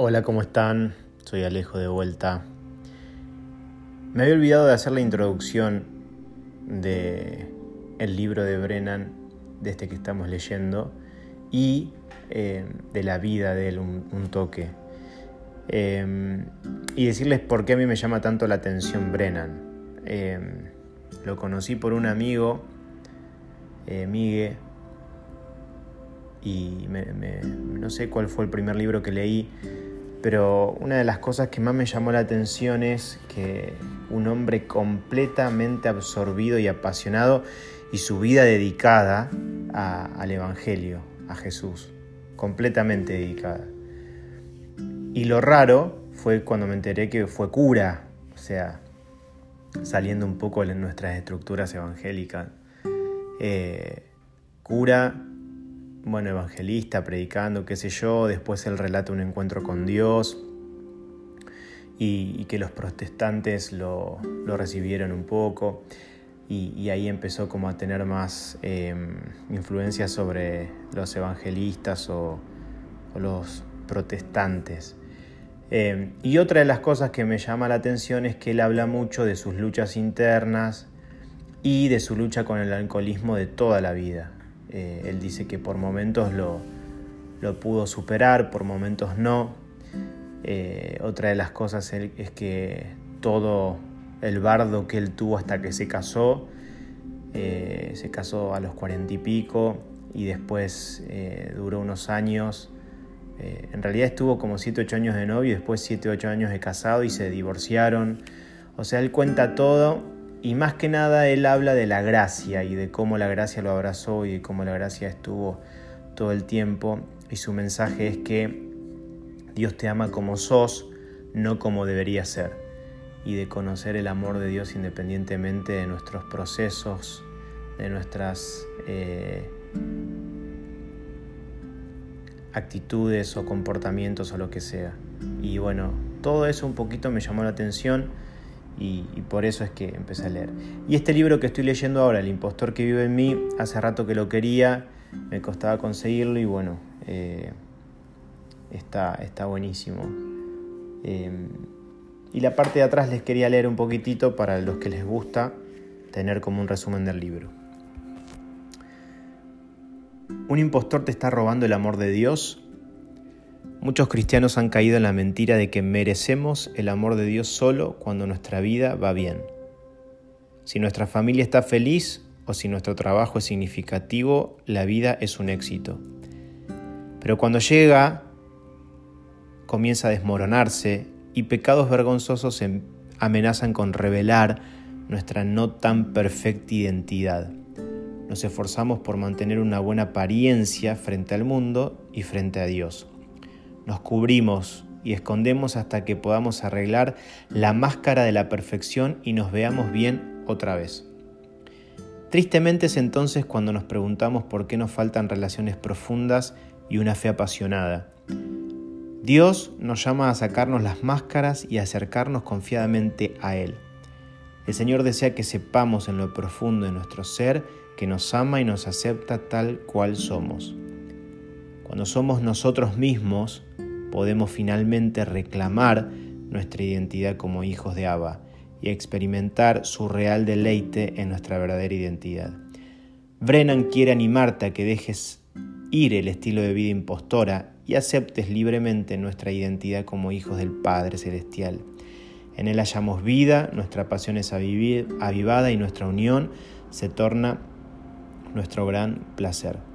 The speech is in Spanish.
Hola, ¿cómo están? Soy Alejo de vuelta. Me había olvidado de hacer la introducción de el libro de Brennan, de este que estamos leyendo, y eh, de la vida de él, un, toque. Em, y decirles por qué a mí me llama tanto la atención Brennan. Em, lo conocí por un amigo, eh, Migue, y no sé cuál fue el primer libro que leí, pero una de las cosas que más me llamó la atención es que un hombre completamente absorbido y apasionado y su vida dedicada al Evangelio, a Jesús, completamente dedicada. Y lo raro fue cuando me enteré que fue cura, o sea, saliendo un poco de nuestras estructuras evangélicas. Eh, cura bueno, evangelista, predicando, qué sé yo, después él relata un encuentro con Dios y, que los protestantes lo, recibieron un poco y, ahí empezó como a tener más em, influencia sobre los evangelistas o, los protestantes. Em, y otra de las cosas que me llama la atención es que él habla mucho de sus luchas internas y de su lucha con el alcoholismo de toda la vida. Eh, él dice que por momentos lo, pudo superar, por momentos no. Eh, otra de las cosas es que todo el bardo que él tuvo hasta que se casó, eh, se casó a los cuarenta y pico y después duró unos años. en realidad estuvo como 7 8 años de novio después 7 8 años de casado y se divorciaron. O sea, él cuenta todo y más que nada él habla de la gracia y de cómo la gracia lo abrazó y de cómo la gracia estuvo todo el tiempo. Y su mensaje es que Dios te ama como sos, no como debería ser. Y de conocer el amor de Dios independientemente de nuestros procesos, de nuestras eh, actitudes o comportamientos o lo que sea. Y bueno, todo eso un poquito me llamó la atención y, por eso es que empecé a leer. Y este libro que estoy leyendo ahora, El impostor que vive en mí, hace rato que lo quería, me costaba conseguirlo y bueno, eh, está, está buenísimo. Em, y la parte de atrás les quería leer un poquitito para los que les gusta tener como un resumen del libro. Un impostor te está robando el amor de Dios Muchos cristianos han caído en la mentira de que merecemos el amor de Dios solo cuando nuestra vida va bien. Si nuestra familia está feliz o si nuestro trabajo es significativo, la vida es un éxito. Pero cuando llega, comienza a desmoronarse y pecados vergonzosos amenazan con revelar nuestra no tan perfecta identidad. Nos esforzamos por mantener una buena apariencia frente al mundo y frente a Dios nos cubrimos y escondemos hasta que podamos arreglar la máscara de la perfección y nos veamos bien otra vez. Tristemente es entonces cuando nos preguntamos por qué nos faltan relaciones profundas y una fe apasionada. Dios nos llama a sacarnos las máscaras y acercarnos confiadamente a Él. El Señor desea que sepamos en lo profundo de nuestro ser que nos ama y nos acepta tal cual somos. Cuando somos nosotros mismos, podemos finalmente reclamar nuestra identidad como hijos de Abba y experimentar su real deleite en nuestra verdadera identidad. Brennan quiere animarte a que dejes ir el estilo de vida impostora y aceptes libremente nuestra identidad como hijos del Padre Celestial. En Él hallamos vida, nuestra pasión es avivada y nuestra unión se torna nuestro gran placer.